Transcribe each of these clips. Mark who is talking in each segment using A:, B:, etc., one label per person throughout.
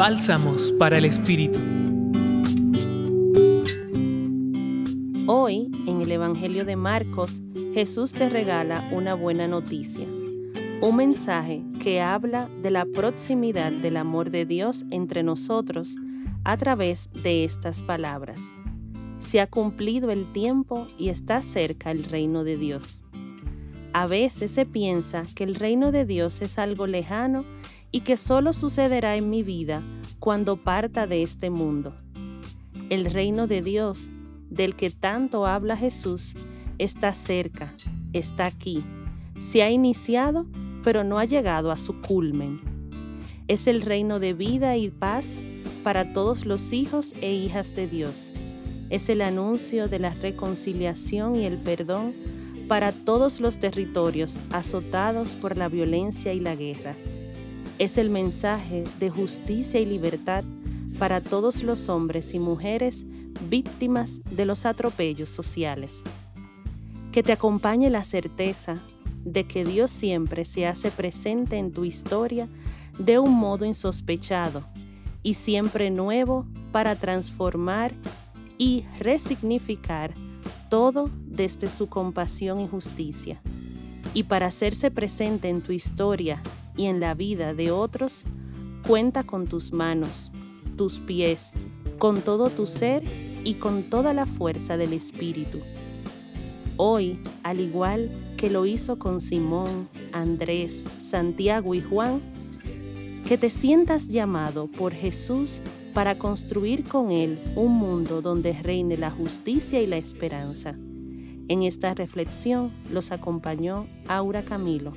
A: Bálsamos para el Espíritu.
B: Hoy, en el Evangelio de Marcos, Jesús te regala una buena noticia, un mensaje que habla de la proximidad del amor de Dios entre nosotros a través de estas palabras. Se ha cumplido el tiempo y está cerca el reino de Dios. A veces se piensa que el reino de Dios es algo lejano y que solo sucederá en mi vida cuando parta de este mundo. El reino de Dios, del que tanto habla Jesús, está cerca, está aquí. Se ha iniciado, pero no ha llegado a su culmen. Es el reino de vida y paz para todos los hijos e hijas de Dios. Es el anuncio de la reconciliación y el perdón para todos los territorios azotados por la violencia y la guerra. Es el mensaje de justicia y libertad para todos los hombres y mujeres víctimas de los atropellos sociales. Que te acompañe la certeza de que Dios siempre se hace presente en tu historia de un modo insospechado y siempre nuevo para transformar y resignificar todo desde su compasión y justicia. Y para hacerse presente en tu historia y en la vida de otros, cuenta con tus manos, tus pies, con todo tu ser y con toda la fuerza del Espíritu. Hoy, al igual que lo hizo con Simón, Andrés, Santiago y Juan, que te sientas llamado por Jesús para construir con Él un mundo donde reine la justicia y la esperanza. En esta reflexión los acompañó Aura Camilo,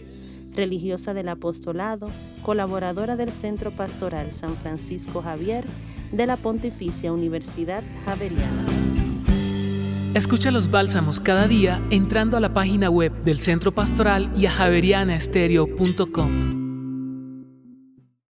B: religiosa del apostolado, colaboradora del Centro Pastoral San Francisco Javier de la Pontificia Universidad Javeriana.
A: Escucha los bálsamos cada día entrando a la página web del Centro Pastoral y a javerianaestereo.com.